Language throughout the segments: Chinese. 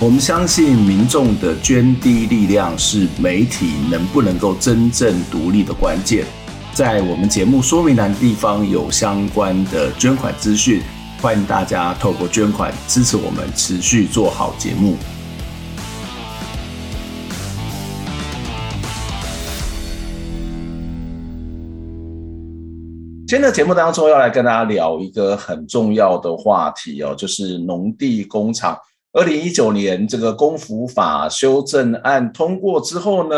我们相信民众的捐滴力量是媒体能不能够真正独立的关键。在我们节目说明栏地方有相关的捐款资讯，欢迎大家透过捐款支持我们持续做好节目。今天的节目当中要来跟大家聊一个很重要的话题哦，就是农地工厂。二零一九年这个公服法修正案通过之后呢，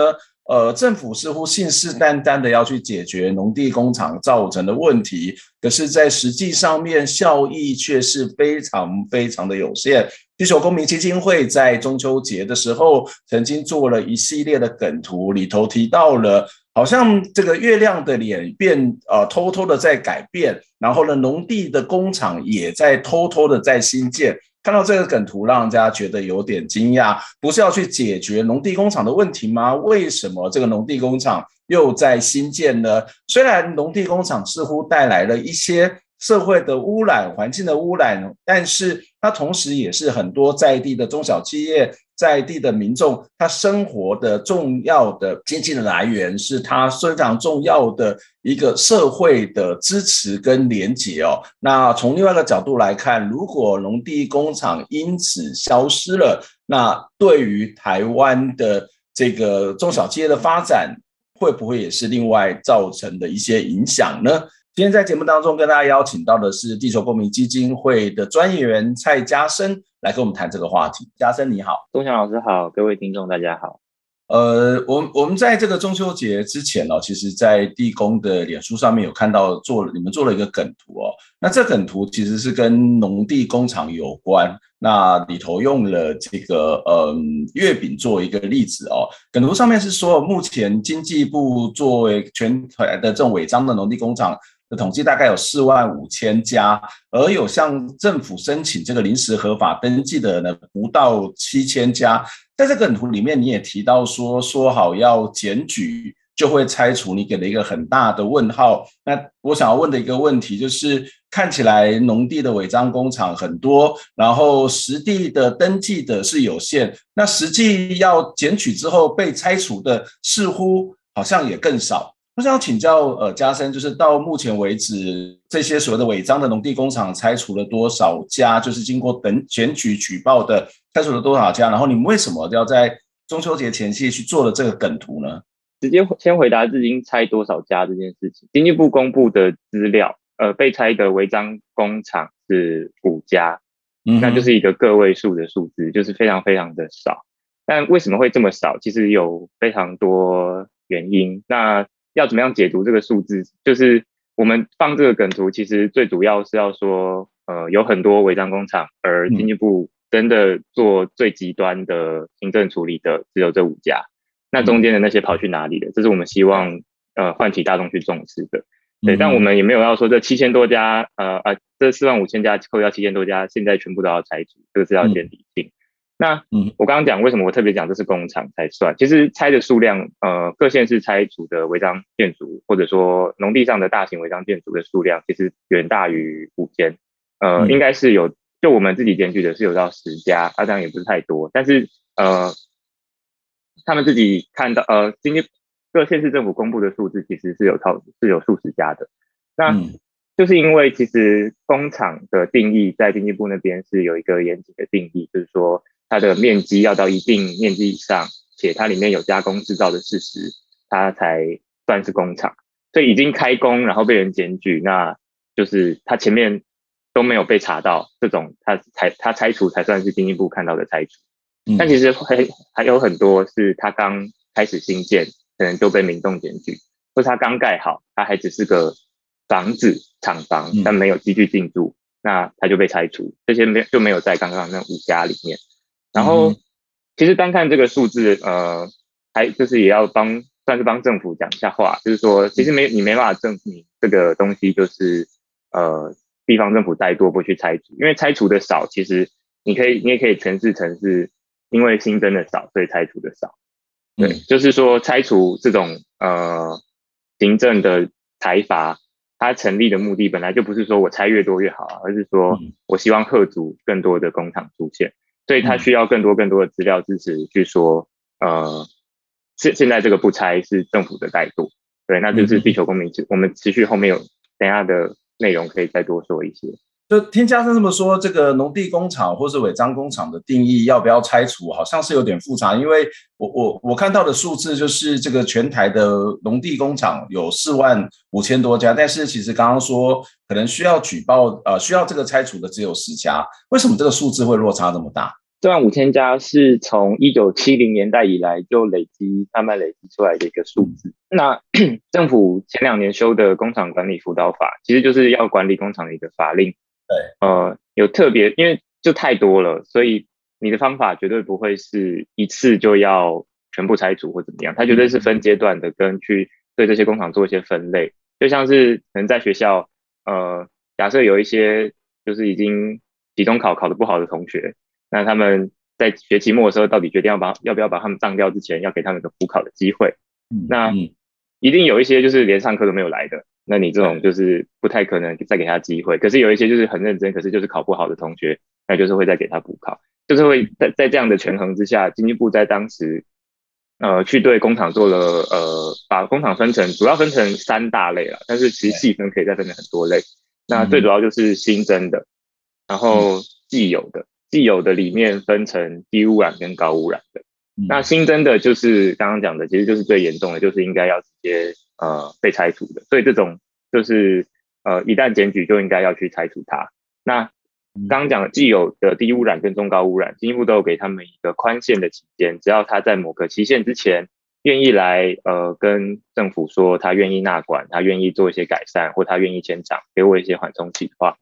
呃，政府似乎信誓旦旦的要去解决农地工厂造成的问题，可是，在实际上面效益却是非常非常的有限。地球公民基金会在中秋节的时候曾经做了一系列的梗图，里头提到了，好像这个月亮的脸变，呃，偷偷的在改变，然后呢，农地的工厂也在偷偷的在新建。看到这个梗图，让人家觉得有点惊讶。不是要去解决农地工厂的问题吗？为什么这个农地工厂又在新建呢？虽然农地工厂似乎带来了一些社会的污染、环境的污染，但是它同时也是很多在地的中小企业。在地的民众，他生活的重要的经济的来源，是他非常重要的一个社会的支持跟连结哦。那从另外一个角度来看，如果农地工厂因此消失了，那对于台湾的这个中小企业的发展，会不会也是另外造成的一些影响呢？今天在节目当中跟大家邀请到的是地球公民基金会的专员蔡佳生来跟我们谈这个话题。嘉生你好，中祥老师好，各位听众大家好。呃，我我们在这个中秋节之前呢，其实，在地公的脸书上面有看到做了你们做了一个梗图哦。那这梗图其实是跟农地工厂有关，那里头用了这个呃月饼做一个例子哦。梗图上面是说，目前经济部作为全台的这种违章的农地工厂。的统计大概有四万五千家，而有向政府申请这个临时合法登记的呢，不到七千家。在这个图里面，你也提到说，说好要检举就会拆除，你给了一个很大的问号。那我想要问的一个问题就是，看起来农地的违章工厂很多，然后实地的登记的是有限，那实际要检举之后被拆除的似乎好像也更少。我想请教，呃，嘉生，就是到目前为止，这些所谓的违章的农地工厂拆除了多少家？就是经过等检举举报的，拆除了多少家？然后你们为什么要在中秋节前夕去做了这个梗图呢？直接先回答至今拆多少家这件事情。经济部公布的资料，呃，被拆的违章工厂是五家，嗯，那就是一个个位数的数字，就是非常非常的少。但为什么会这么少？其实有非常多原因。那要怎么样解读这个数字？就是我们放这个梗图，其实最主要是要说，呃，有很多违章工厂，而经济部真的做最极端的行政处理的只有这五家。那中间的那些跑去哪里了？这是我们希望呃唤起大众去重视的。对，但我们也没有要说这七千多家，呃呃，这四万五千家扣掉七千多家，现在全部都要拆除，这个是要先理清。那嗯，我刚刚讲为什么我特别讲这是工厂才算，其实拆的数量，呃，各县市拆除的违章建筑，或者说农地上的大型违章建筑的数量，其实远大于五间，呃，应该是有，就我们自己检举的是有到十家，啊，这样也不是太多，但是呃，他们自己看到，呃，今天各县市政府公布的数字其实是有超是有数十家的，那就是因为其实工厂的定义在经济部那边是有一个严谨的定义，就是说。它的面积要到一定面积以上，且它里面有加工制造的事实，它才算是工厂。所以已经开工，然后被人检举，那就是它前面都没有被查到，这种它才它拆除才算是进一步看到的拆除。但其实还还有很多是它刚开始新建，可能就被民众检举，或是它刚盖好，它还只是个房子厂房，但没有继续进驻，那它就被拆除。这些没就没有在刚刚那五家里面。然后，其实单看这个数字，呃，还就是也要帮算是帮政府讲一下话，就是说其实没你没办法证明这个东西就是呃地方政府再多不去拆除，因为拆除的少，其实你可以你也可以诠释成是因为新增的少，所以拆除的少。对，嗯、就是说拆除这种呃行政的财阀。它成立的目的本来就不是说我拆越多越好啊，而是说我希望吓阻更多的工厂出现，所以他需要更多更多的资料支持去说，呃，现现在这个不拆是政府的怠惰，对，那就是地球公民，我们持续后面有等下的内容可以再多说一些。就听嘉生这么说，这个农地工厂或是违章工厂的定义要不要拆除，好像是有点复杂。因为我我我看到的数字就是这个全台的农地工厂有四万五千多家，但是其实刚刚说可能需要举报呃需要这个拆除的只有十家，为什么这个数字会落差这么大？四万五千家是从一九七零年代以来就累积慢慢累积出来的一个数字。那 政府前两年修的工厂管理辅导法，其实就是要管理工厂的一个法令。对，呃，有特别，因为就太多了，所以你的方法绝对不会是一次就要全部拆除或怎么样，它绝对是分阶段的，跟去对这些工厂做一些分类，就像是可能在学校，呃，假设有一些就是已经期中考考得不好的同学，那他们在学期末的时候，到底决定要把要不要把他们当掉之前，要给他们一个补考的机会，那一定有一些就是连上课都没有来的。那你这种就是不太可能再给他机会，可是有一些就是很认真，可是就是考不好的同学，那就是会再给他补考，就是会在在这样的权衡之下，经济部在当时，呃，去对工厂做了呃，把工厂分成主要分成三大类了，但是其实细分可以再分成很多类。那最主要就是新增的，然后既有的，既有的里面分成低污染跟高污染的。那新增的就是刚刚讲的，其实就是最严重的，就是应该要直接。呃，被拆除的，所以这种就是呃，一旦检举就应该要去拆除它。那刚刚讲的既有的低污染跟中高污染，进一步都有给他们一个宽限的期间，只要他在某个期限之前愿意来呃跟政府说他愿意纳管，他愿意做一些改善，或他愿意迁厂，给我一些缓冲期的话。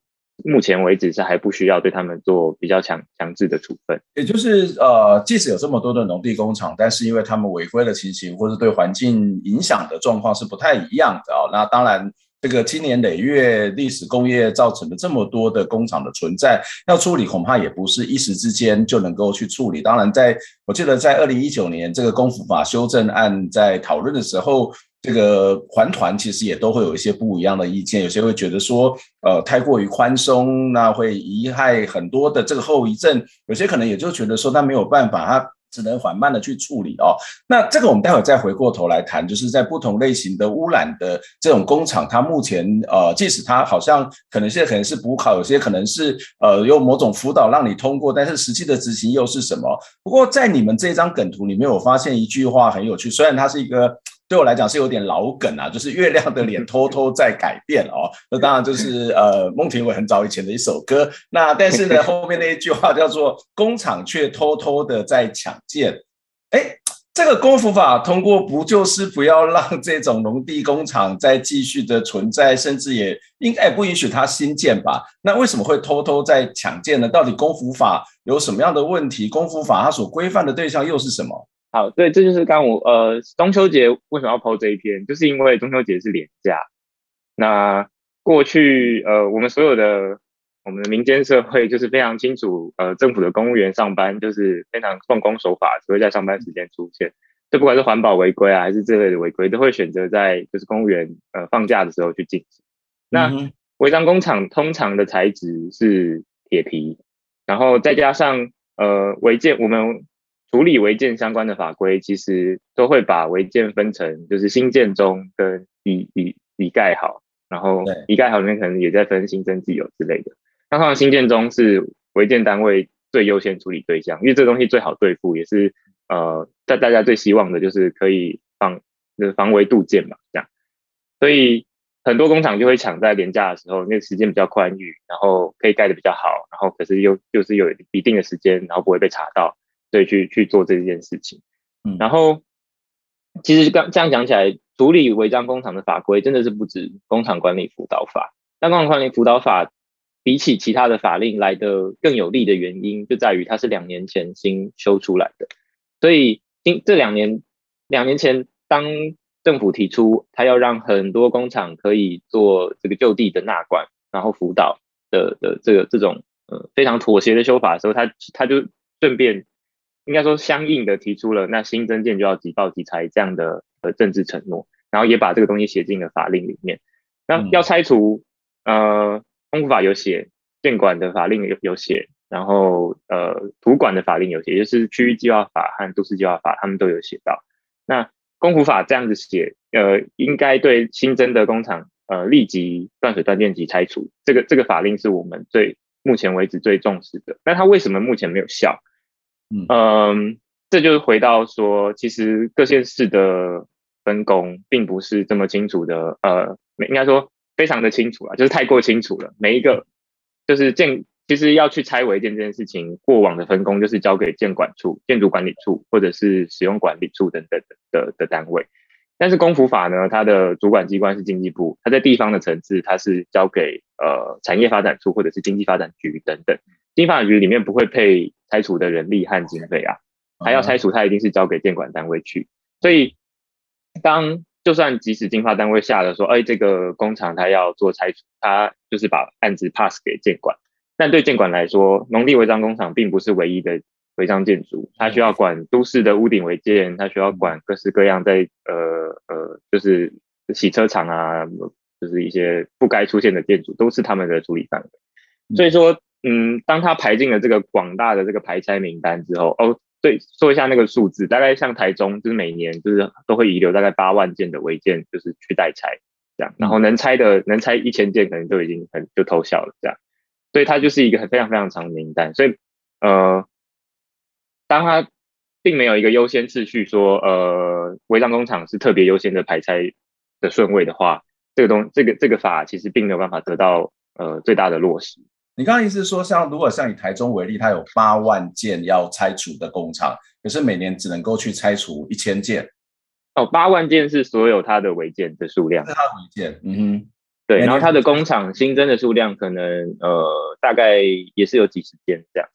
目前为止是还不需要对他们做比较强强制的处分，也就是呃，即使有这么多的农地工厂，但是因为他们违规的情形或者对环境影响的状况是不太一样的、哦。那当然，这个经年累月历史工业造成的这么多的工厂的存在，要处理恐怕也不是一时之间就能够去处理。当然在，我记得在二零一九年这个工辅法修正案在讨论的时候。这个环团其实也都会有一些不一样的意见，有些会觉得说，呃，太过于宽松，那会贻害很多的这个后遗症；有些可能也就觉得说，那没有办法，它只能缓慢的去处理哦。那这个我们待会再回过头来谈，就是在不同类型的污染的这种工厂，它目前呃，即使它好像可能现在可能是补考，有些可能是呃用某种辅导让你通过，但是实际的执行又是什么？不过在你们这张梗图里面，我发现一句话很有趣，虽然它是一个。对我来讲是有点老梗啊，就是月亮的脸偷偷在改变哦。那当然就是呃孟庭苇很早以前的一首歌。那但是呢，后面那一句话叫做“工厂却偷偷的在抢建”。哎，这个功夫法通过不就是不要让这种农地工厂再继续的存在，甚至也应该不允许它新建吧？那为什么会偷偷在抢建呢？到底功夫法有什么样的问题？功夫法它所规范的对象又是什么？好，对，这就是刚我呃中秋节为什么要 po 这一篇，就是因为中秋节是连假。那过去呃我们所有的我们的民间社会就是非常清楚，呃政府的公务员上班就是非常奉公守法，只会在上班时间出现。就不管是环保违规啊，还是这类的违规，都会选择在就是公务员呃放假的时候去进行。那违章工厂通常的材质是铁皮，然后再加上呃违建我们。处理违建相关的法规，其实都会把违建分成，就是新建中跟已已已盖好，然后已盖好里面可能也在分新增既有之类的。那通常新建中是违建单位最优先处理对象，因为这个东西最好对付，也是呃在大家最希望的就是可以防就是防微杜渐嘛，这样。所以很多工厂就会抢在连假的时候，那个时间比较宽裕，然后可以盖得比较好，然后可是又就是有一定的时间，然后不会被查到。对，去去做这件事情，嗯，然后其实刚这样讲起来，处理违章工厂的法规真的是不止工厂管理辅导法。但工厂管理辅导法比起其他的法令来的更有利的原因，就在于它是两年前新修出来的，所以今这两年两年前当政府提出他要让很多工厂可以做这个就地的纳管，然后辅导的的这个这种呃非常妥协的修法的时候，他他就顺便应该说相应的提出了那新增建就要即报即拆这样的呃政治承诺，然后也把这个东西写进了法令里面。那要拆除，呃，公府法有写，建管的法令有有写，然后呃土管的法令有写，也就是区域计划法和都市计划法，他们都有写到。那公府法这样子写，呃，应该对新增的工厂，呃，立即断水断电及拆除，这个这个法令是我们最目前为止最重视的。但它为什么目前没有效？嗯、这就是回到说，其实各县市的分工并不是这么清楚的，呃。应该说非常的清楚啊，就是太过清楚了。每一个就是建，其实要去拆违建这件事情，过往的分工就是交给建管处、建筑管理处或者是使用管理处等等的的，的单位。但是公府法呢，它的主管机关是经济部，它在地方的层次，它是交给呃产业发展处或者是经济发展局等等。经济发局里面不会配拆除的人力和经费啊，他要拆除，他一定是交给建管单位去。所以当就算即使经发单位下了说，哎，这个工厂它要做拆除，它就是把案子 pass 给建管。但对建管来说，农地违章工厂并不是唯一的违章建筑，它需要管都市的屋顶违建，它需要管各式各样在呃呃，就是洗车场啊，就是一些不该出现的建筑，都是他们的处理范围。所以说，嗯，当他排进了这个广大的这个排拆名单之后，哦。对，说一下那个数字，大概像台中，就是每年就是都会遗留大概八万件的违建，就是去代拆这样，然后能拆的能拆一千件，可能就已经很就偷笑了这样，所以它就是一个很非常非常长的名单。所以呃，当他并没有一个优先次序，说呃违章工厂是特别优先的排拆的顺位的话，这个东这个这个法其实并没有办法得到呃最大的落实。你刚刚意思是说，像如果像以台中为例，它有八万件要拆除的工厂，可是每年只能够去拆除一千件。哦，八万件是所有它的违建的数量。是它的违建，嗯哼，对。然后它的工厂新增的数量可能呃大概也是有几十件这样。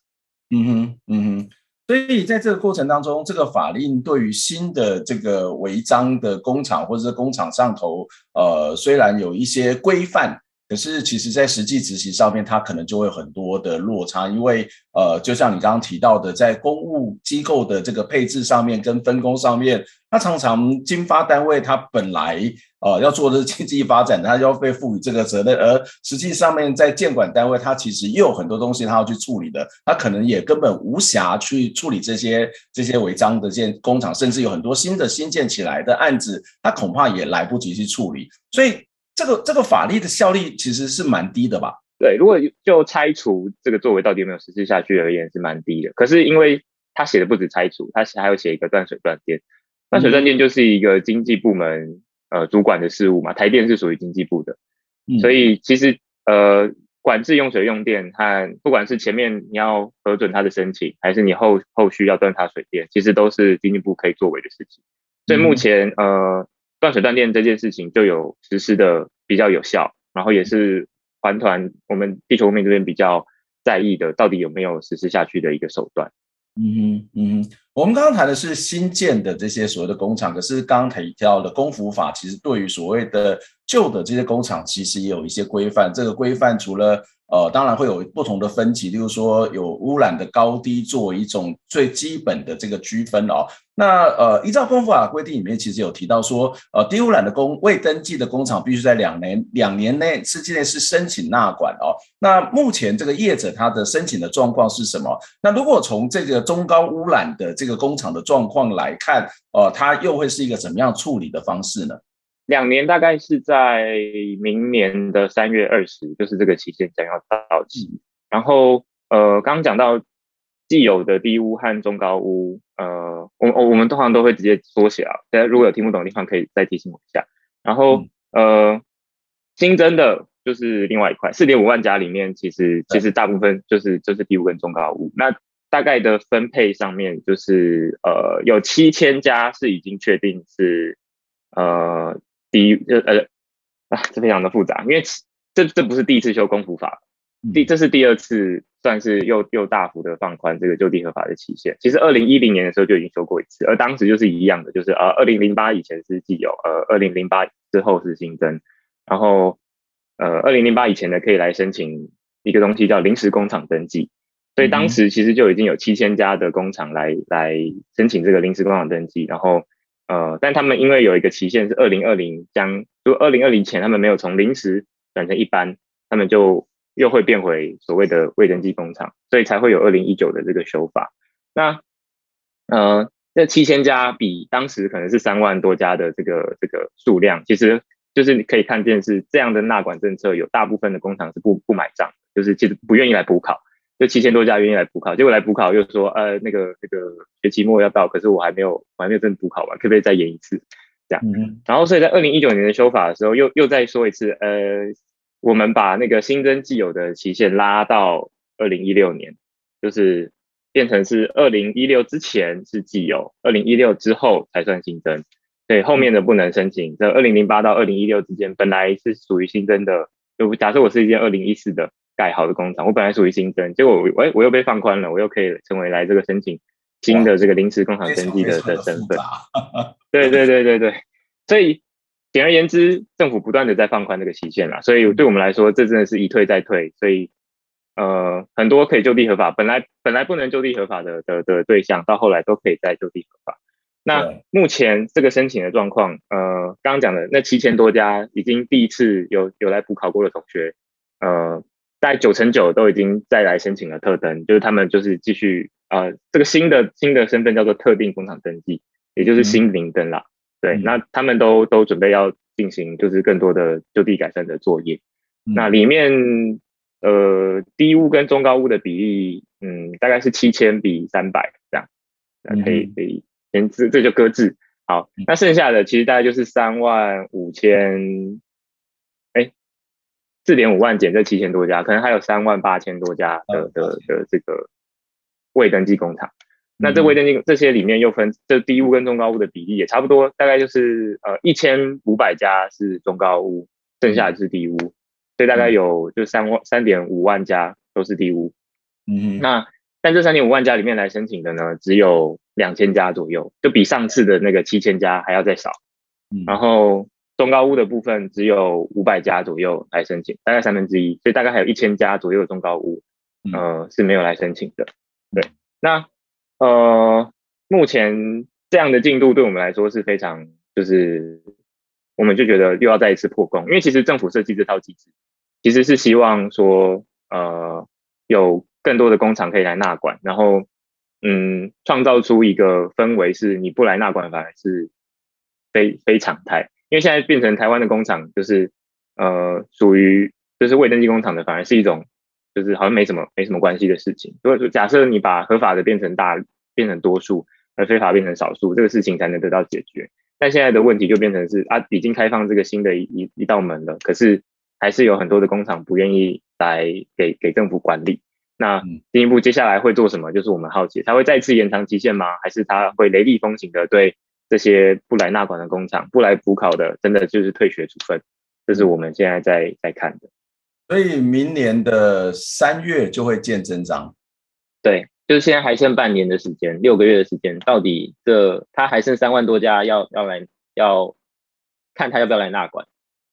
嗯哼，嗯哼。所以在这个过程当中，这个法令对于新的这个违章的工厂或者是工厂上头，呃，虽然有一些规范。可是，其实，在实际执行上面，它可能就会有很多的落差，因为，呃，就像你刚刚提到的，在公务机构的这个配置上面跟分工上面，它常常经发单位它本来呃要做的是经济发展，它要被赋予这个责任，而实际上面在建管单位，它其实也有很多东西它要去处理的，它可能也根本无暇去处理这些这些违章的建工厂，甚至有很多新的新建起来的案子，它恐怕也来不及去处理，所以。这个这个法律的效力其实是蛮低的吧？对，如果就拆除这个作为到底有没有实施下去而言是蛮低的。可是因为他写的不止拆除，他还有写一个断水断电。断水断电就是一个经济部门呃主管的事务嘛，台电是属于经济部的，所以其实呃管制用水用电和不管是前面你要核准他的申请，还是你后后续要断他水电，其实都是经济部可以作为的事情。所以目前呃。断水断电这件事情就有实施的比较有效，然后也是环团我们地球公民这边比较在意的，到底有没有实施下去的一个手段。嗯哼，嗯哼，我们刚刚谈的是新建的这些所谓的工厂，可是刚刚提到的公府法，其实对于所谓的旧的这些工厂，其实也有一些规范。这个规范除了呃，当然会有不同的分级，例如说有污染的高低作为一种最基本的这个区分哦。那呃，依照公府法规定里面，其实有提到说，呃，低污染的工未登记的工厂必须在两年两年内之内是申请纳管哦。那目前这个业者他的申请的状况是什么？那如果从这个中高污染的这个工厂的状况来看，呃，它又会是一个怎么样处理的方式呢？两年大概是在明年的三月二十，就是这个期限将要到期。然后呃，刚刚讲到既有的低屋和中高屋，呃，我我我们通常都会直接缩写啊。大家如果有听不懂的地方，可以再提醒我一下。然后呃，新增的就是另外一块，四点五万家里面，其实其实大部分就是就是低屋跟中高屋。那大概的分配上面，就是呃，有七千家是已经确定是呃。第一，呃呃啊，这非常的复杂，因为这这不是第一次修公府法，第这是第二次算是又又大幅的放宽这个就地合法的期限。其实二零一零年的时候就已经修过一次，而当时就是一样的，就是呃二零零八以前是既有，呃二零零八之后是新增，然后呃二零零八以前呢可以来申请一个东西叫临时工厂登记。所以当时其实就已经有七千家的工厂来来申请这个临时工厂登记，然后呃，但他们因为有一个期限是二零二零，将就二零二零前他们没有从临时转成一般，他们就又会变回所谓的未登记工厂，所以才会有二零一九的这个修法。那呃，这七千家比当时可能是三万多家的这个这个数量，其实就是你可以看见是这样的纳管政策，有大部分的工厂是不不买账，就是其实不愿意来补考。就七千多家愿意来补考，结果来补考又说，呃，那个那个学期末要到，可是我还没有，我还没有真的补考完，可不可以再延一次？这样，嗯、然后所以在二零一九年的修法的时候，又又再说一次，呃，我们把那个新增既有的期限拉到二零一六年，就是变成是二零一六之前是既有，二零一六之后才算新增，所以后面的不能申请。这二零零八到二零一六之间，本来是属于新增的，就假设我是一间二零一四的。盖好的工厂，我本来属于新增，结果我我又被放宽了，我又可以成为来这个申请新的这个临时工厂登记的的身份。对对对对对，所以简而言之，政府不断的在放宽这个期限啦，所以对我们来说，这真的是一退再退。所以呃，很多可以就地合法，本来本来不能就地合法的的的对象，到后来都可以再就地合法。那目前这个申请的状况，呃，刚刚讲的那七千多家已经第一次有有来补考过的同学，呃。在九成九都已经再来申请了特登，就是他们就是继续呃，这个新的新的身份叫做特定工厂登记，也就是新零登啦。嗯、对，那他们都都准备要进行就是更多的就地改善的作业。嗯、那里面呃低屋跟中高屋的比例，嗯，大概是七千比三百这样，那可以可以先这这就搁置。好，那剩下的其实大概就是三万五千。四点五万减这七千多家，可能还有三万八千多家的的的这个未登记工厂。那这未登记这些里面又分这低屋跟中高屋的比例也差不多，大概就是呃一千五百家是中高屋，剩下的是低屋，所以大概有就三万三点五万家都是低屋。嗯，那但这三点五万家里面来申请的呢，只有两千家左右，就比上次的那个七千家还要再少。然后。中高屋的部分只有五百家左右来申请，大概三分之一，所以大概还有一千家左右的中高屋，呃，是没有来申请的。对，那呃，目前这样的进度对我们来说是非常，就是我们就觉得又要再一次破功，因为其实政府设计这套机制，其实是希望说，呃，有更多的工厂可以来纳管，然后嗯，创造出一个氛围，是你不来纳管反而是非非常态。因为现在变成台湾的工厂，就是呃属于就是未登记工厂的，反而是一种就是好像没什么没什么关系的事情。如果说假设你把合法的变成大变成多数，而非法变成少数，这个事情才能得到解决。但现在的问题就变成是啊，已经开放这个新的一一一道门了，可是还是有很多的工厂不愿意来给给政府管理。那进一步接下来会做什么？就是我们好奇，他会再次延长期限吗？还是他会雷厉风行的对？这些不来纳管的工厂，不来补考的，真的就是退学处分，这是我们现在在在看的。所以明年的三月就会见真章。对，就现在还剩半年的时间，六个月的时间，到底这他还剩三万多家要要来要看他要不要来纳管。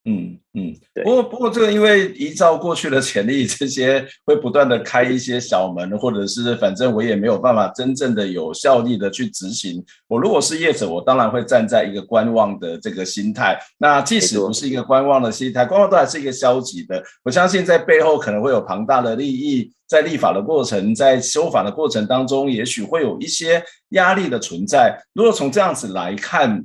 嗯嗯，对。不过不过这个因为依照过去的潜力，这些会不断的开一些小门，或者是反正我也没有办法真正的有效力的去执行。我如果是业者，我当然会站在一个观望的这个心态。那即使不是一个观望的心态，观望都还是一个消极的。我相信在背后可能会有庞大的利益，在立法的过程，在修法的过程当中，也许会有一些压力的存在。如果从这样子来看，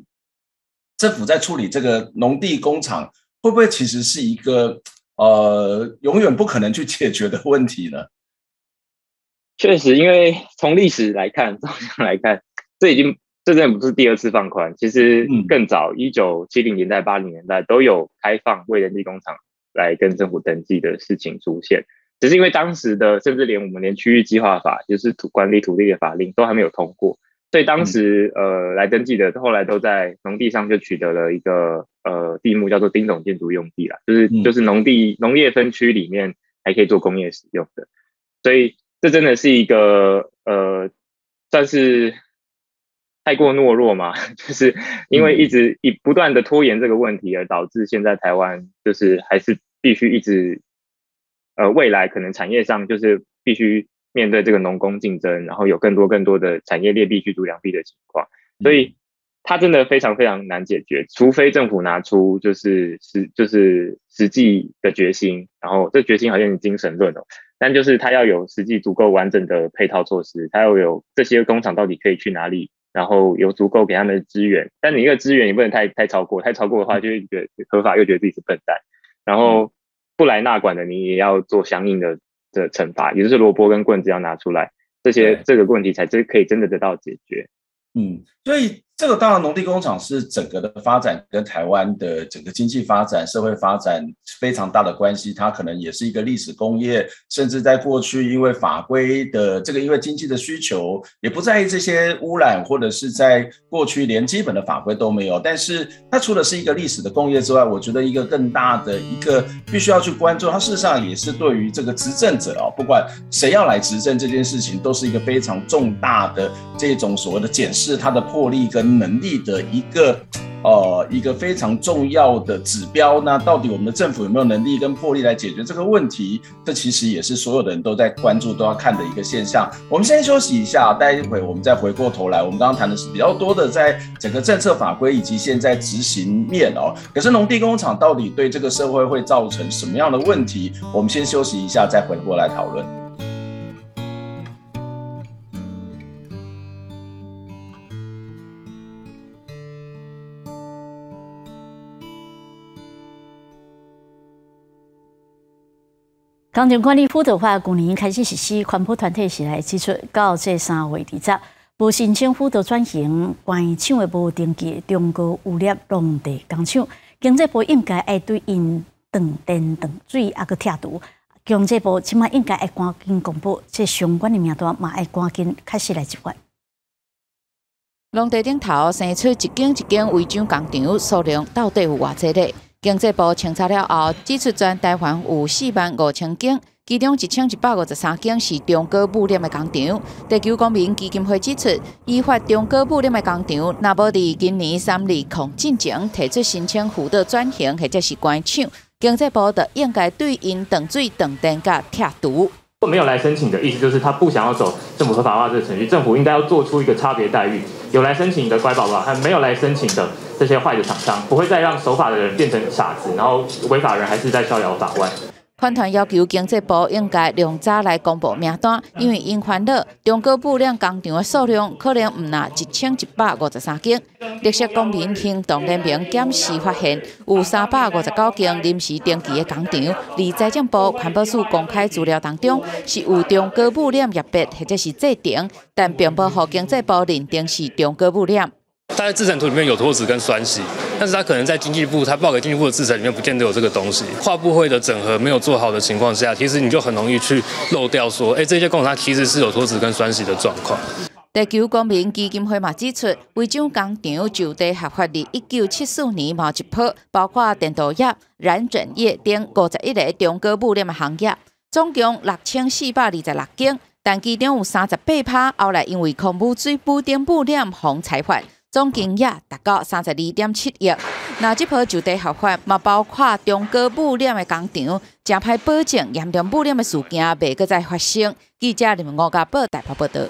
政府在处理这个农地工厂。会不会其实是一个呃永远不可能去解决的问题呢？确实，因为从历史来看，照样来看，这已经这真的不是第二次放宽。其实更早，一九七零年代、八零年代都有开放未登记工厂来跟政府登记的事情出现，只是因为当时的甚至连我们连区域计划法，就是土管理土地的法令都还没有通过。所以当时呃来登记的，后来都在农地上就取得了一个呃地目，叫做丁种建筑用地啦，就是就是农地农业分区里面还可以做工业使用的。所以这真的是一个呃，算是太过懦弱嘛，就是因为一直以不断的拖延这个问题，而导致现在台湾就是还是必须一直呃，未来可能产业上就是必须面对这个农工竞争，然后有更多更多的产业劣币驱逐良币的情况，所以。它真的非常非常难解决，除非政府拿出就是实就是实际的决心，然后这决心好像是精神论哦，但就是它要有实际足够完整的配套措施，它要有这些工厂到底可以去哪里，然后有足够给他们的资源，但你一个资源也不能太太超过，太超过的话就会觉得合法又觉得自己是笨蛋，然后不来纳管的你也要做相应的的惩罚，也就是萝卜跟棍子要拿出来，这些这个问题才真可以真的得到解决。嗯，所以。这个当然，农地工厂是整个的发展跟台湾的整个经济发展、社会发展非常大的关系。它可能也是一个历史工业，甚至在过去因为法规的这个，因为经济的需求，也不在意这些污染，或者是在过去连基本的法规都没有。但是它除了是一个历史的工业之外，我觉得一个更大的一个必须要去关注，它事实上也是对于这个执政者啊，不管谁要来执政这件事情，都是一个非常重大的这种所谓的检视它的魄力跟。能力的一个呃一个非常重要的指标，那到底我们的政府有没有能力跟魄力来解决这个问题？这其实也是所有的人都在关注、都要看的一个现象。我们先休息一下，待会我们再回过头来。我们刚刚谈的是比较多的在整个政策法规以及现在执行面哦。可是农地工厂到底对这个社会会造成什么样的问题？我们先休息一下，再回过来讨论。工程管理辅导法去年开始实施，环保团体是来指出，到这三月二十，无申请辅导转型，关于厂的无登记中高污染农地工厂，经济部应该爱对因断电断水，还阁拆除。经济部起码应该爱赶紧公布这相关的名单，嘛爱赶紧开始来执法。农地顶头生出一间一间违章工厂，数量到底有偌济呢？经济部清查了后，指出全台湾有四万五千间，其中一千一百五十三间是中国污染的工厂。地球公民基金会指出，依法中国污染的工厂，若无伫今年三二零进前提出申请辅导转型或者是关厂，经济部就应该对因断水断电甲拆除。没有来申请的意思，就是他不想要走政府合法化这个程序，政府应该要做出一个差别待遇。有来申请的乖宝宝，还没有来申请的这些坏的厂商，不会再让守法的人变成傻子，然后违法人还是在逍遥法外。环团要求经济部应该量早来公布名单，因为因烦恼中国污染工厂的数量可能唔拿一千一百五十三间。绿色公民行动联盟检视发现，有三百五十九间临时登记的工厂，离财政部环保署公开资料当中是有中国污染业别或者是制定，但并不予经济部认定是中国污染。它在制成图里面有脱脂跟酸洗，但是他可能在经济部，他报给经济部的制裁里面不见得有这个东西。跨部会的整合没有做好的情况下，其实你就很容易去漏掉说，哎，这些工厂其实是有脱脂跟酸洗的状况。地球公民基金会嘛指出，违章工厂就地合法的一九七四年毛一波，包括电镀业、染整业等五十一个中高污染的行业，总共六千四百二十六间，但其中有三十八趴后来因为空污水不丁污染防裁罚。总金额达到三十二点七亿。那这波就地合法嘛，包括中国污染的工厂，正派保证严重污染的事件袂阁再发生。记者你们五甲报台报道。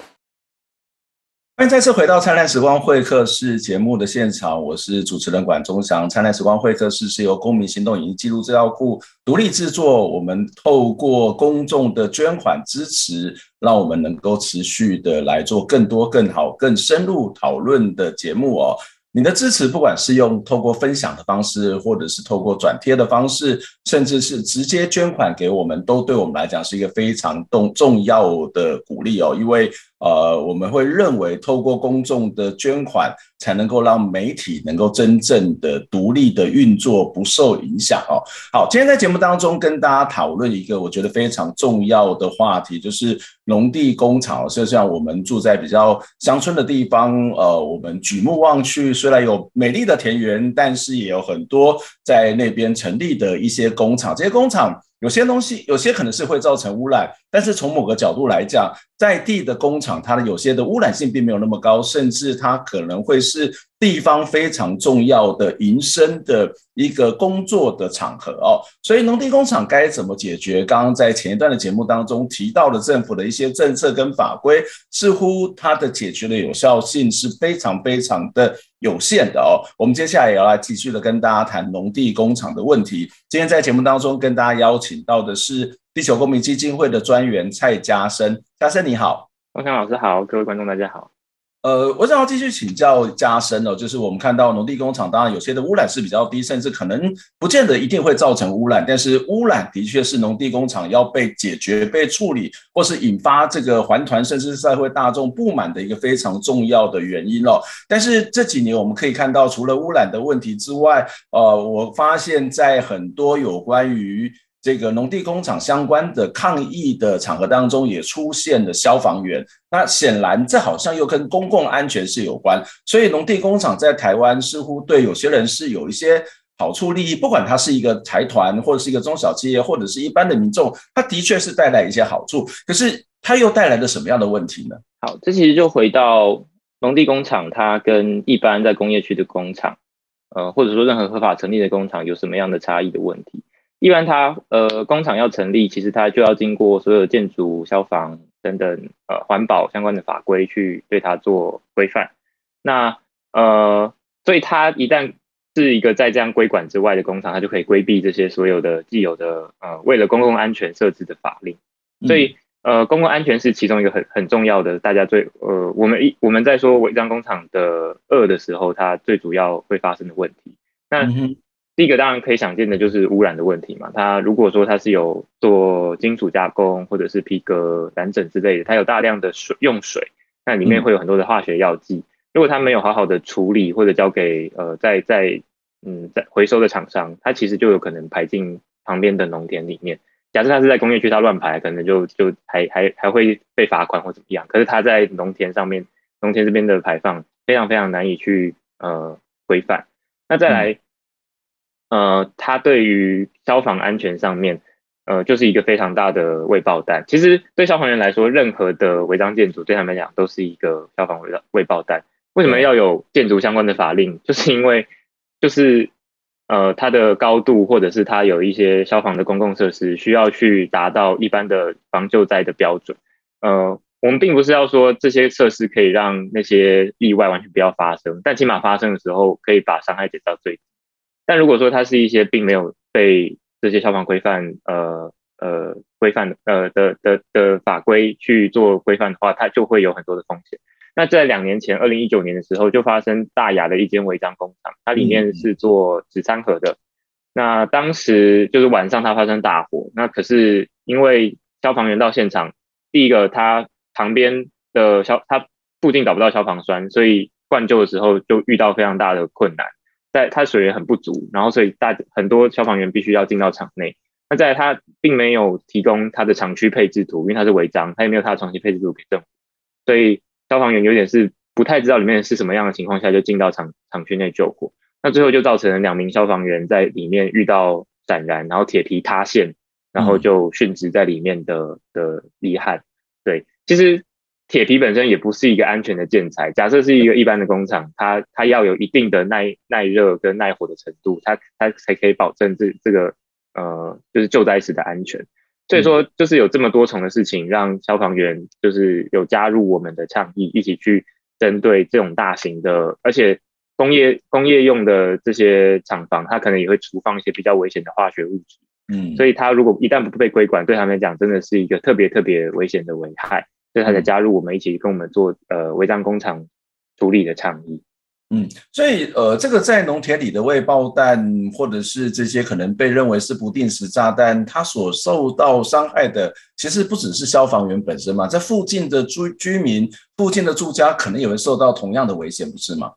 欢迎再次回到《灿烂时光会客室》节目的现场，我是主持人管中祥。《灿烂时光会客室》是由公民行动影音记录资料库独立制作，我们透过公众的捐款支持，让我们能够持续的来做更多、更好、更深入讨论的节目哦。你的支持，不管是用透过分享的方式，或者是透过转贴的方式，甚至是直接捐款给我们，都对我们来讲是一个非常重重要的鼓励哦。因为呃，我们会认为透过公众的捐款，才能够让媒体能够真正的独立的运作，不受影响哦。好，今天在节目当中跟大家讨论一个我觉得非常重要的话题，就是农地工厂。就像我们住在比较乡村的地方，呃，我们举目望去，虽然有美丽的田园，但是也有很多在那边成立的一些工厂，这些工厂。有些东西，有些可能是会造成污染，但是从某个角度来讲，在地的工厂，它的有些的污染性并没有那么高，甚至它可能会是地方非常重要的营生的一个工作的场合哦。所以农地工厂该怎么解决？刚刚在前一段的节目当中提到了政府的一些政策跟法规，似乎它的解决的有效性是非常非常的有限的哦。我们接下来也要来继续的跟大家谈农地工厂的问题。今天在节目当中跟大家邀请到的是地球公民基金会的专员蔡家生，家生你好，孟强老师好，各位观众大家好。呃，我想要继续请教加深哦，就是我们看到农地工厂，当然有些的污染是比较低，甚至可能不见得一定会造成污染，但是污染的确是农地工厂要被解决、被处理，或是引发这个环团甚至社会大众不满的一个非常重要的原因哦。但是这几年我们可以看到，除了污染的问题之外，呃，我发现在很多有关于这个农地工厂相关的抗议的场合当中，也出现了消防员。那显然，这好像又跟公共安全是有关。所以，农地工厂在台湾似乎对有些人是有一些好处利益，不管它是一个财团，或者是一个中小企业，或者是一般的民众，它的确是带来一些好处。可是，它又带来了什么样的问题呢？好，这其实就回到农地工厂，它跟一般在工业区的工厂，呃，或者说任何合法成立的工厂有什么样的差异的问题。一般它呃工厂要成立，其实它就要经过所有建筑、消防等等呃环保相关的法规去对它做规范。那呃，所以它一旦是一个在这样规管之外的工厂，它就可以规避这些所有的既有的呃为了公共安全设置的法令。所以呃，公共安全是其中一个很很重要的，大家最呃我们一我们在说违章工厂的恶的时候，它最主要会发生的问题。那第一个当然可以想见的就是污染的问题嘛。它如果说它是有做金属加工或者是皮革染整之类的，它有大量的水用水，那里面会有很多的化学药剂。如果它没有好好的处理或者交给呃在在嗯在回收的厂商，它其实就有可能排进旁边的农田里面。假设它是在工业区，它乱排，可能就就还还还会被罚款或怎么样。可是它在农田上面，农田这边的排放非常非常难以去呃规范。那再来。嗯呃，它对于消防安全上面，呃，就是一个非常大的未爆弹。其实对消防员来说，任何的违章建筑对他们来讲都是一个消防未未爆弹。为什么要有建筑相关的法令？就是因为，就是呃，它的高度或者是它有一些消防的公共设施需要去达到一般的防救灾的标准。呃，我们并不是要说这些设施可以让那些意外完全不要发生，但起码发生的时候可以把伤害减到最低。但如果说它是一些并没有被这些消防规范呃呃规范呃的的的法规去做规范的话，它就会有很多的风险。那在两年前，二零一九年的时候，就发生大雅的一间违章工厂，它里面是做纸餐盒的。那当时就是晚上它发生大火，那可是因为消防员到现场，第一个它旁边的消它附近找不到消防栓，所以灌救的时候就遇到非常大的困难。在它水源很不足，然后所以大很多消防员必须要进到场内。那在它并没有提供它的厂区配置图，因为它是违章，它也没有它的厂区配置图给政府，所以消防员有点是不太知道里面是什么样的情况下就进到厂厂区内救火。那最后就造成了两名消防员在里面遇到闪燃，然后铁皮塌陷，然后就殉职在里面的的遗憾。对，其实。铁皮本身也不是一个安全的建材。假设是一个一般的工厂，它它要有一定的耐耐热跟耐火的程度，它它才可以保证这这个呃就是救灾时的安全。所以说，就是有这么多重的事情，让消防员就是有加入我们的倡议，一起去针对这种大型的，而且工业工业用的这些厂房，它可能也会储放一些比较危险的化学物质。嗯，所以它如果一旦不被规管，对他们来讲，真的是一个特别特别危险的危害。所以他才加入我们一起跟我们做呃违章工厂处理的倡议。嗯，所以呃这个在农田里的未爆弹，或者是这些可能被认为是不定时炸弹，它所受到伤害的，其实不只是消防员本身嘛，在附近的居居民、附近的住家，可能也会受到同样的危险，不是吗？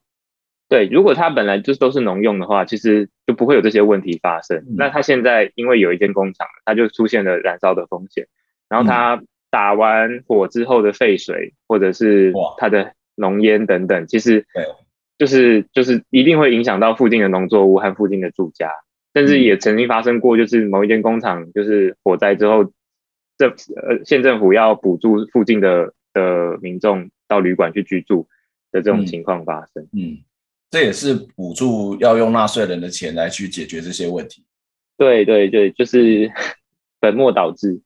对，如果它本来就都是农用的话，其实就不会有这些问题发生。嗯、那它现在因为有一间工厂，它就出现了燃烧的风险，然后它。嗯打完火之后的废水，或者是它的浓烟等等，其实就是就是一定会影响到附近的农作物和附近的住家。甚至也曾经发生过，就是某一间工厂就是火灾之后，政呃县政府要补助附近的的民众到旅馆去居住的这种情况发生。嗯，嗯，这也是补助要用纳税人的钱来去解决这些问题。对对对，就是。本末倒置，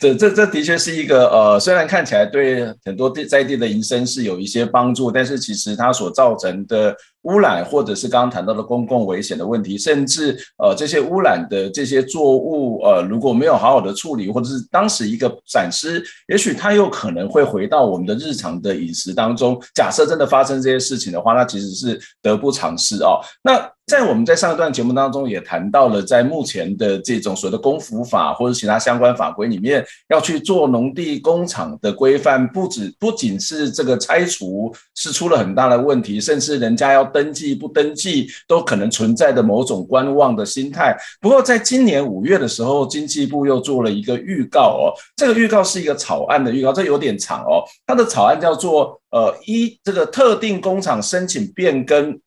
对，这这这的确是一个呃，虽然看起来对很多地在地的营生是有一些帮助，但是其实它所造成的污染，或者是刚刚谈到的公共危险的问题，甚至呃这些污染的这些作物，呃如果没有好好的处理，或者是当时一个闪失，也许它有可能会回到我们的日常的饮食当中。假设真的发生这些事情的话，那其实是得不偿失哦。那在我们在上一段节目当中也谈到了，在目前的这种所谓的功夫法或者其他相关法规里面，要去做农地工厂的规范，不止不仅是这个拆除是出了很大的问题，甚至人家要登记不登记都可能存在的某种观望的心态。不过在今年五月的时候，经济部又做了一个预告哦，这个预告是一个草案的预告，这有点长哦，它的草案叫做呃一这个特定工厂申请变更。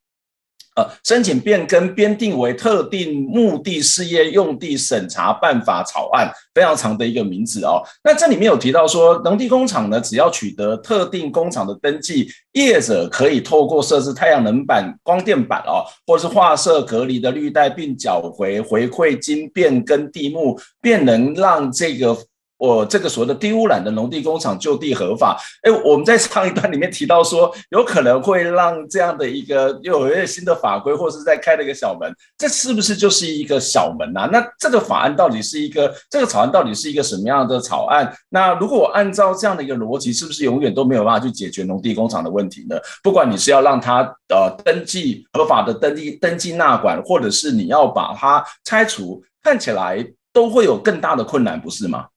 呃，申请变更编定为特定目的事业用地审查办法草案，非常长的一个名字哦。那这里面有提到说，农地工厂呢，只要取得特定工厂的登记，业者可以透过设置太阳能板、光电板哦，或是画设隔离的绿带，并缴回回馈金变更地目，便能让这个。我这个所谓的低污染的农地工厂就地合法，哎，我们在上一段里面提到说，有可能会让这样的一个又有一个新的法规，或是在开了一个小门，这是不是就是一个小门呐、啊？那这个法案到底是一个这个草案到底是一个什么样的草案？那如果我按照这样的一个逻辑，是不是永远都没有办法去解决农地工厂的问题呢？不管你是要让它呃登记合法的登记登记纳管，或者是你要把它拆除，看起来都会有更大的困难，不是吗？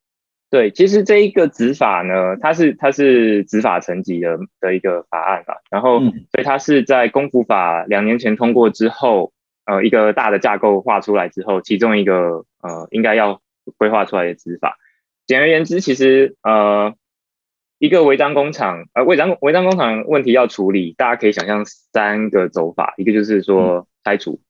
对，其实这一个执法呢，它是它是执法层级的的一个法案吧，然后所以它是在公服法两年前通过之后，呃，一个大的架构画出来之后，其中一个呃应该要规划出来的执法。简而言之，其实呃一个违章工厂，呃违章违章工厂问题要处理，大家可以想象三个走法，一个就是说拆除，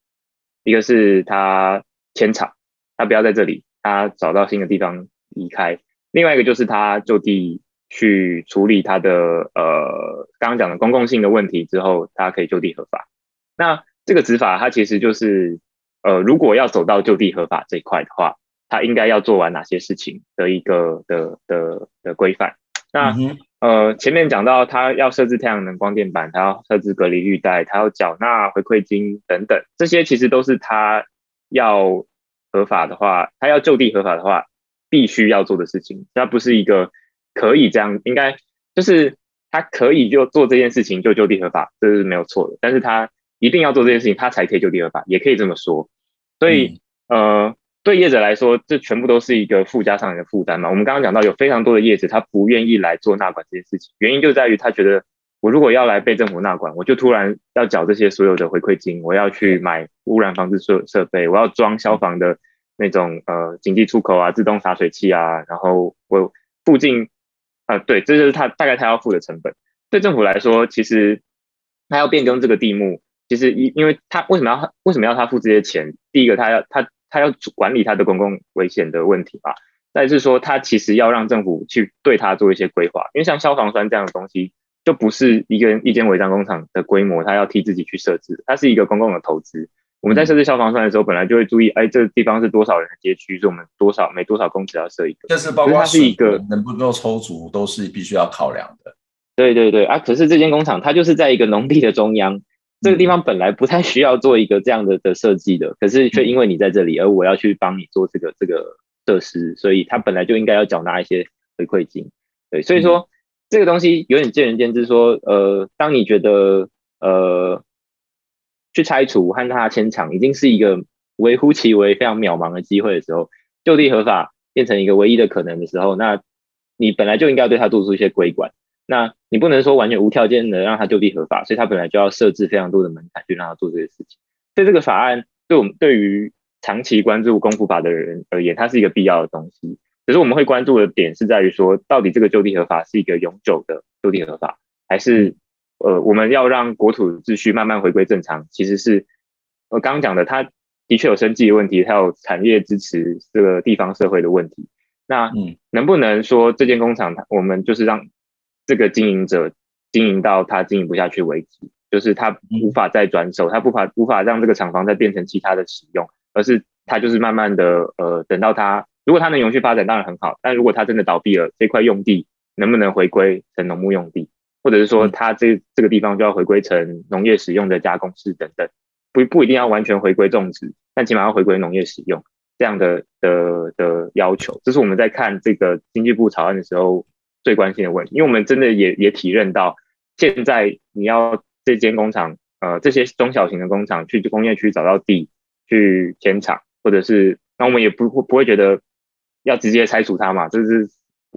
一个是他迁厂，他不要在这里，他找到新的地方离开。另外一个就是他就地去处理他的呃刚刚讲的公共性的问题之后，他可以就地合法。那这个执法它其实就是呃如果要走到就地合法这一块的话，他应该要做完哪些事情的一个的的的规范。那呃前面讲到他要设置太阳能光电板，他要设置隔离绿带，他要缴纳回馈金等等，这些其实都是他要合法的话，他要就地合法的话。必须要做的事情，它不是一个可以这样，应该就是他可以就做这件事情就就地合法，这是没有错的。但是他一定要做这件事情，他才可以就地合法，也可以这么说。所以，嗯、呃，对业者来说，这全部都是一个附加上来的负担嘛。我们刚刚讲到，有非常多的业者他不愿意来做纳管这件事情，原因就在于他觉得，我如果要来被政府纳管，我就突然要缴这些所有的回馈金，我要去买污染防治设设备，我要装消防的。那种呃紧急出口啊，自动洒水器啊，然后我附近啊、呃，对，这就是他大概他要付的成本。对政府来说，其实他要变更这个地目，其实因因为他为什么要为什么要他付这些钱？第一个，他要他他要管理他的公共危险的问题吧。再是说，他其实要让政府去对他做一些规划，因为像消防栓这样的东西，就不是一个一间违章工厂的规模，他要替自己去设置，它是一个公共的投资。我们在设置消防栓的时候，本来就会注意，哎，这个地方是多少人的街区，所以我们多少每多少公尺要设一个。这是包括它是一个能不能够抽足，都是必须要考量的。对对对啊！可是这间工厂它就是在一个农地的中央，这个地方本来不太需要做一个这样的的设计的，可是却因为你在这里，而我要去帮你做这个这个设施，所以它本来就应该要缴纳一些回馈金。对，所以说这个东西有点见仁见智。说呃，当你觉得呃。去拆除和他迁厂，已经是一个微乎其微、非常渺茫的机会的时候，就地合法变成一个唯一的可能的时候，那你本来就应该对他做出一些规管。那你不能说完全无条件的让他就地合法，所以他本来就要设置非常多的门槛去让他做这些事情。所以这个法案对我们对于长期关注功夫法的人而言，它是一个必要的东西。可是我们会关注的点是在于说，到底这个就地合法是一个永久的就地合法，还是？呃，我们要让国土秩序慢慢回归正常，其实是我刚刚讲的，它的确有生计的问题，还有产业支持这个地方社会的问题。那能不能说这间工厂，我们就是让这个经营者经营到他经营不下去为止，就是他无法再转手，他无法无法让这个厂房再变成其他的使用，而是他就是慢慢的呃，等到他如果他能永续发展，当然很好。但如果他真的倒闭了，这块用地能不能回归成农牧用地，或者是说它这这个地方就要回归成农业使用的加工室等等，不不一定要完全回归种植，但起码要回归农业使用这样的的的要求，这是我们在看这个经济部草案的时候最关心的问题，因为我们真的也也体认到，现在你要这间工厂，呃，这些中小型的工厂去工业区找到地去迁厂，或者是那我们也不不会觉得要直接拆除它嘛，这是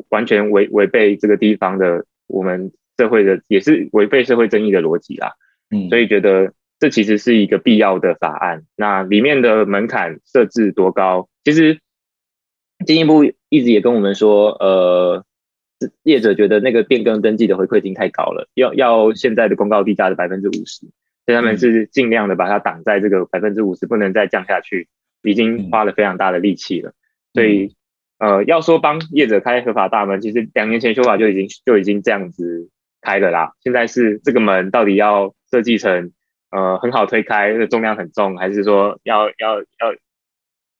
完全违违背这个地方的我们社会的，也是违背社会正义的逻辑啦，嗯，所以觉得。这其实是一个必要的法案。那里面的门槛设置多高？其实进一步一直也跟我们说，呃，业者觉得那个变更登记的回馈金太高了，要要现在的公告地价的百分之五十，所以他们是尽量的把它挡在这个百分之五十，不能再降下去。已经花了非常大的力气了。所以，呃，要说帮业者开合法大门，其实两年前修法就已经就已经这样子开的啦。现在是这个门到底要设计成？呃，很好推开，这个重量很重，还是说要要要，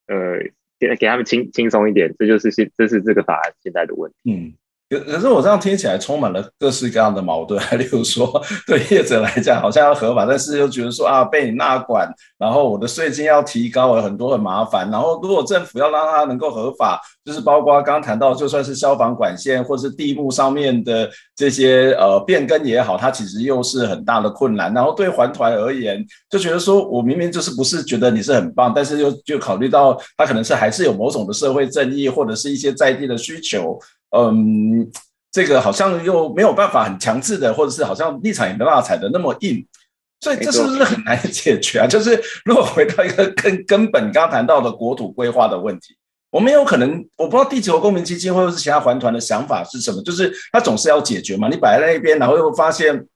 呃，给给他们轻轻松一点，这就是现这是这个法案现在的问题。可可是我这样听起来充满了各式各样的矛盾，例如说对业者来讲好像要合法，但是又觉得说啊被你纳管，然后我的税金要提高了很多很麻烦，然后如果政府要让它能够合法，就是包括刚刚谈到就算是消防管线或是地目上面的这些呃变更也好，它其实又是很大的困难。然后对环团而言，就觉得说我明明就是不是觉得你是很棒，但是又就考虑到它可能是还是有某种的社会正义或者是一些在地的需求。嗯，这个好像又没有办法很强制的，或者是好像立场也没办法踩得那么硬，所以这是不是很难解决啊？就是如果回到一个更根本，刚刚谈到的国土规划的问题，我们有可能，我不知道地球公民基金会或是其他环团的想法是什么，就是它总是要解决嘛，你摆在那边，然后又发现。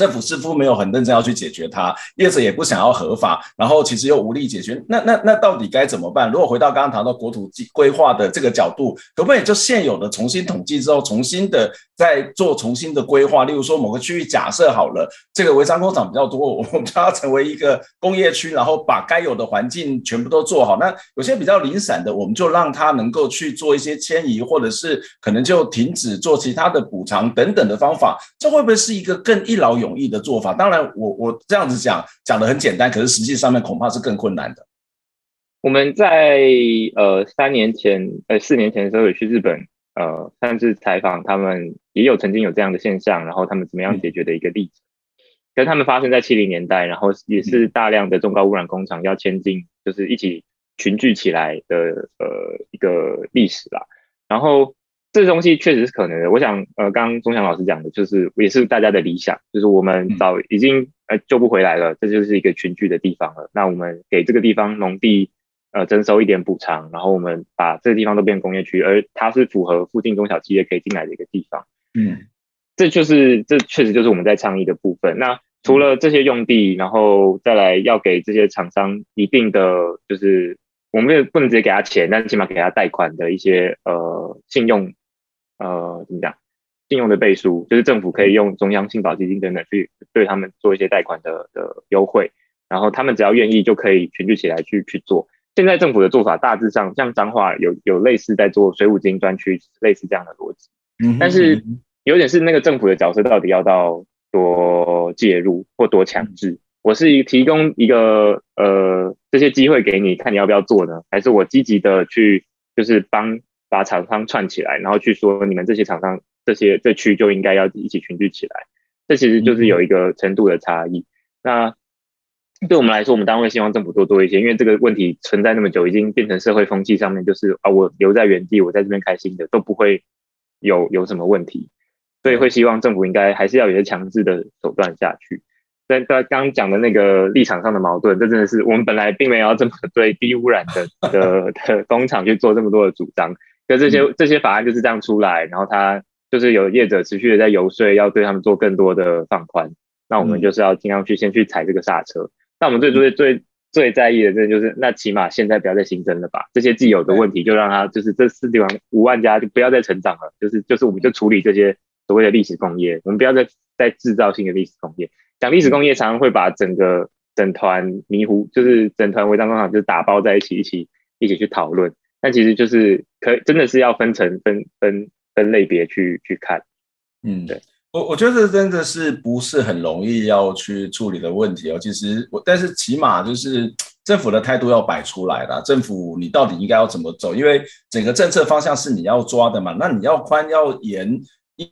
政府似乎没有很认真要去解决它，业者也不想要合法，然后其实又无力解决，那那那到底该怎么办？如果回到刚刚谈到国土计规划的这个角度，可不可以就现有的重新统计之后，重新的再做重新的规划？例如说某个区域假设好了，这个违章工厂比较多，我们就要成为一个工业区，然后把该有的环境全部都做好。那有些比较零散的，我们就让它能够去做一些迁移，或者是可能就停止做其他的补偿等等的方法，这会不会是一个更一劳永容易的做法，当然我，我我这样子讲讲的很简单，可是实际上面恐怕是更困难的。我们在呃三年前呃四年前的时候有去日本呃，算是采访他们，也有曾经有这样的现象，然后他们怎么样解决的一个例子。可是他们发生在七零年代，然后也是大量的重高污染工厂要迁进，就是一起群聚起来的呃一个历史啦，然后。这东西确实是可能的。我想，呃，刚刚宗祥老师讲的，就是也是大家的理想，就是我们早已经呃救不回来了，这就是一个群聚的地方了。那我们给这个地方农地呃征收一点补偿，然后我们把这个地方都变工业区，而它是符合附近中小企业可以进来的一个地方。嗯，这就是这确实就是我们在倡议的部分。那除了这些用地，然后再来要给这些厂商一定的就是我们也不能直接给他钱，但是起码给他贷款的一些呃信用。呃，怎么讲？信用的背书，就是政府可以用中央信保基金等等去对他们做一些贷款的的优惠，然后他们只要愿意就可以群聚起来去去做。现在政府的做法大致上像彰化有有类似在做水五金专区，类似这样的逻辑。嗯，但是有点是那个政府的角色到底要到多介入或多强制？我是提供一个呃这些机会给你，看你要不要做呢？还是我积极的去就是帮？把厂商串起来，然后去说你们这些厂商这些这区就应该要一起群聚起来，这其实就是有一个程度的差异。那对我们来说，我们单位希望政府多做一些，因为这个问题存在那么久，已经变成社会风气上面，就是啊，我留在原地，我在这边开心的都不会有有什么问题，所以会希望政府应该还是要有些强制的手段下去。在刚刚讲的那个立场上的矛盾，这真的是我们本来并没有要这么 对低污染的的的工厂去做这么多的主张。可这些这些法案就是这样出来，然后他就是有业者持续的在游说，要对他们做更多的放宽。那我们就是要尽量去先去踩这个刹车。那我们最最最最在意的，真的就是那起码现在不要再新增了吧？这些既有的问题就让它就是这四地方五万家就不要再成长了，就是就是我们就处理这些所谓的历史工业，我们不要再再制造新的历史工业。讲历史工业常常会把整个整团迷糊，就是整团违章工厂就打包在一起，一起一起去讨论。但其实就是可真的是要分成分分分类别去去看。嗯，对。我我觉得这真的是不是很容易要去处理的问题哦。其实我，但是起码就是政府的态度要摆出来了。政府你到底应该要怎么走？因为整个政策方向是你要抓的嘛。那你要宽要严。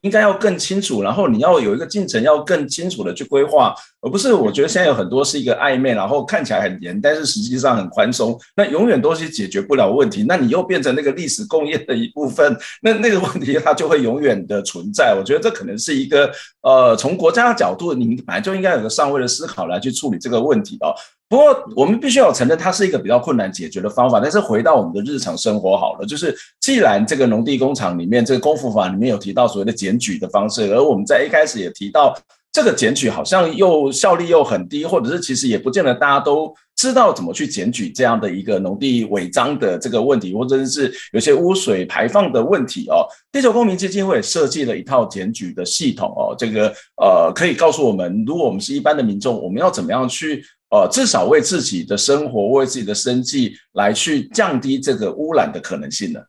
应该要更清楚，然后你要有一个进程，要更清楚的去规划，而不是我觉得现在有很多是一个暧昧，然后看起来很严，但是实际上很宽松，那永远都是解决不了问题。那你又变成那个历史工业的一部分，那那个问题它就会永远的存在。我觉得这可能是一个呃，从国家的角度，你本来就应该有个上位的思考来去处理这个问题哦。不过，我们必须要承认，它是一个比较困难解决的方法。但是回到我们的日常生活好了，就是既然这个农地工厂里面，这个功夫法里面有提到所谓的检举的方式，而我们在一开始也提到，这个检举好像又效力又很低，或者是其实也不见得大家都知道怎么去检举这样的一个农地违章的这个问题，或者是有些污水排放的问题哦。地球公民基金会设计了一套检举的系统哦，这个呃可以告诉我们，如果我们是一般的民众，我们要怎么样去。呃，至少为自己的生活、为自己的生计来去降低这个污染的可能性呢？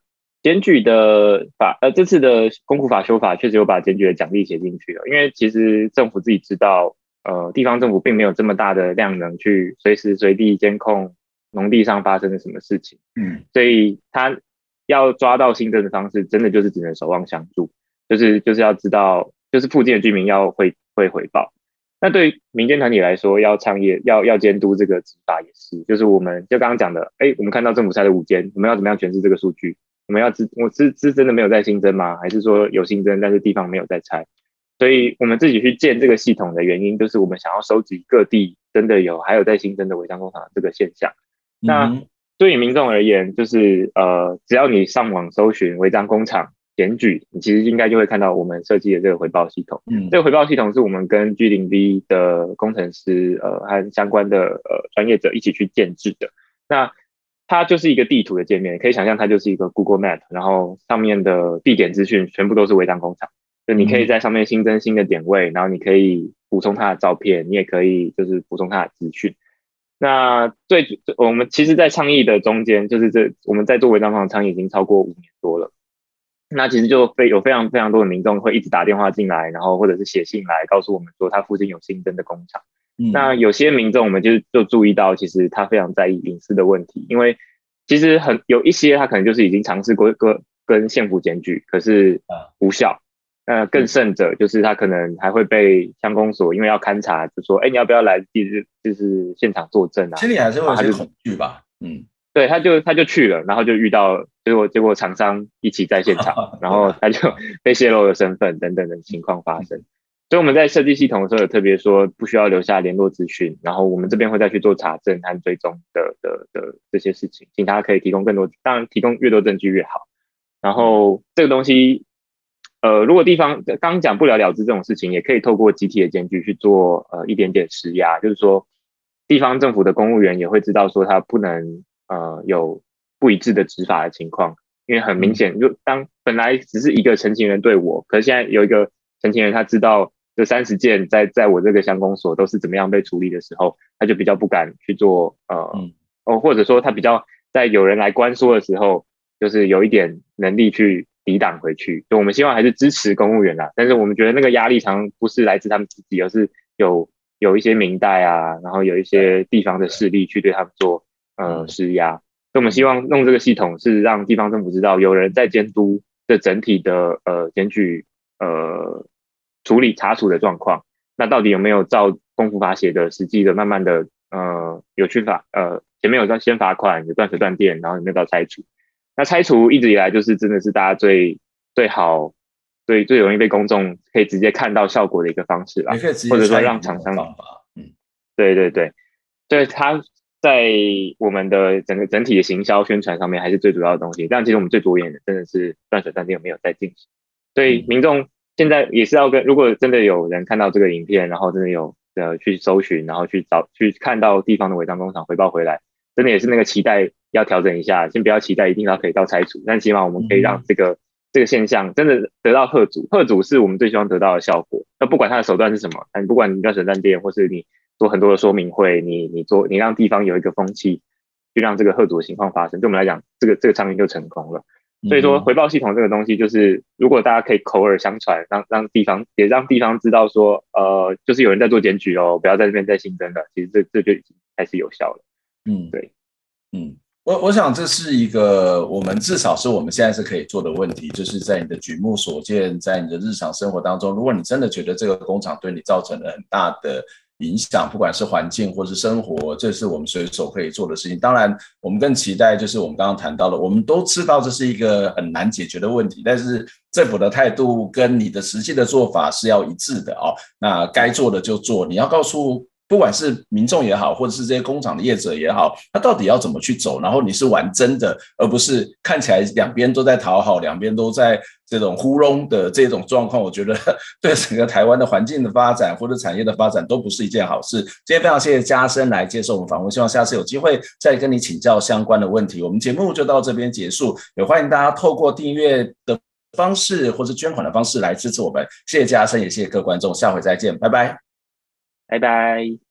检举的法，呃，这次的公库法修法确实有把检举的奖励写进去了。因为其实政府自己知道，呃，地方政府并没有这么大的量能去随时随地监控农地上发生了什么事情，嗯，所以他要抓到新增的方式，真的就是只能守望相助，就是就是要知道，就是附近的居民要会会回报。那对于民间团体来说，要创业、要要监督这个执法也是，就是我们就刚刚讲的，哎，我们看到政府拆了五间，我们要怎么样诠释这个数据？我们要知我是是真的没有在新增吗？还是说有新增，但是地方没有在拆？所以我们自己去建这个系统的原因，就是我们想要收集各地真的有还有在新增的违章工厂这个现象。那对于民众而言，就是呃，只要你上网搜寻违章工厂。检举，你其实应该就会看到我们设计的这个回报系统。嗯，这个回报系统是我们跟 G 零 V 的工程师呃和相关的呃专业者一起去建制的。那它就是一个地图的界面，可以想象它就是一个 Google Map，然后上面的地点资讯全部都是违章工厂。就你可以在上面新增新的点位，然后你可以补充它的照片，你也可以就是补充它的资讯。那最我们其实，在倡议的中间，就是这我们在做违章工厂倡议已经超过五年多了。那其实就非有非常非常多的民众会一直打电话进来，然后或者是写信来告诉我们说他附近有新增的工厂。嗯。那有些民众我们就就注意到，其实他非常在意隐私的问题，因为其实很有一些他可能就是已经尝试过跟跟县府检举，可是无效。那更甚者就是他可能还会被乡公所因为要勘查，就说哎，你要不要来就是就是现场作证啊？心里还是会有些恐惧吧。嗯。对，他就他就去了，然后就遇到结果结果厂商一起在现场，然后他就被泄露了身份等等的情况发生。所以我们在设计系统的时候有特别说，不需要留下联络资讯，然后我们这边会再去做查证和追踪的的的，这些事情，请大家可以提供更多，当然提供越多证据越好。然后这个东西，呃，如果地方刚讲不了了之这种事情，也可以透过集体的检举去做呃一点点施压，就是说地方政府的公务员也会知道说他不能。呃，有不一致的执法的情况，因为很明显，就当本来只是一个陈情人对我，可是现在有一个陈情人，他知道这三十件在在我这个乡公所都是怎么样被处理的时候，他就比较不敢去做呃，哦，或者说他比较在有人来关说的时候，就是有一点能力去抵挡回去。就我们希望还是支持公务员啦，但是我们觉得那个压力常不是来自他们自己，而是有有一些明代啊，然后有一些地方的势力去对他们做。呃，施压，所以我们希望弄这个系统是让地方政府知道有人在监督这整体的呃检举呃处理查处的状况。那到底有没有照公服法写的实际的慢慢的呃有去罚呃前面有先罚款，有断水断电，然后有没有到拆除？那拆除一直以来就是真的是大家最最好最最容易被公众可以直接看到效果的一个方式啦，或者说让厂商嗯，对对对，对他。在我们的整个整体的行销宣传上面，还是最主要的东西。但其实我们最着眼的，真的是断水断电有没有在进行。所以民众现在也是要跟，如果真的有人看到这个影片，然后真的有呃去搜寻，然后去找去看到地方的违章工厂回报回来，真的也是那个期待要调整一下，先不要期待一定要可以到拆除，但起码我们可以让这个、嗯、这个现象真的得到吓阻，吓阻是我们最希望得到的效果。那不管他的手段是什么，但不管你断水断电，或是你做很多的说明会，你你做你让地方有一个风气，去让这个吓阻的情况发生，对我们来讲，这个这个倡议就成功了。所以说回报系统这个东西，就是如果大家可以口耳相传，让让地方也让地方知道说，呃，就是有人在做检举哦，不要在这边再新增了。其实这这就已经开始有效了。嗯，对，嗯，我我想这是一个我们至少是我们现在是可以做的问题，就是在你的举目所见，在你的日常生活当中，如果你真的觉得这个工厂对你造成了很大的。影响，不管是环境或是生活，这是我们随手可以做的事情。当然，我们更期待就是我们刚刚谈到的，我们都知道这是一个很难解决的问题，但是政府的态度跟你的实际的做法是要一致的哦。那该做的就做，你要告诉。不管是民众也好，或者是这些工厂的业者也好，他到底要怎么去走？然后你是玩真的，而不是看起来两边都在讨好，两边都在这种糊弄的这种状况。我觉得 对整个台湾的环境的发展或者产业的发展都不是一件好事。今天非常谢谢嘉生来接受我们访问，希望下次有机会再跟你请教相关的问题。我们节目就到这边结束，也欢迎大家透过订阅的方式或是捐款的方式来支持我们。谢谢嘉生，也谢谢各位观众，下回再见，拜拜。拜拜。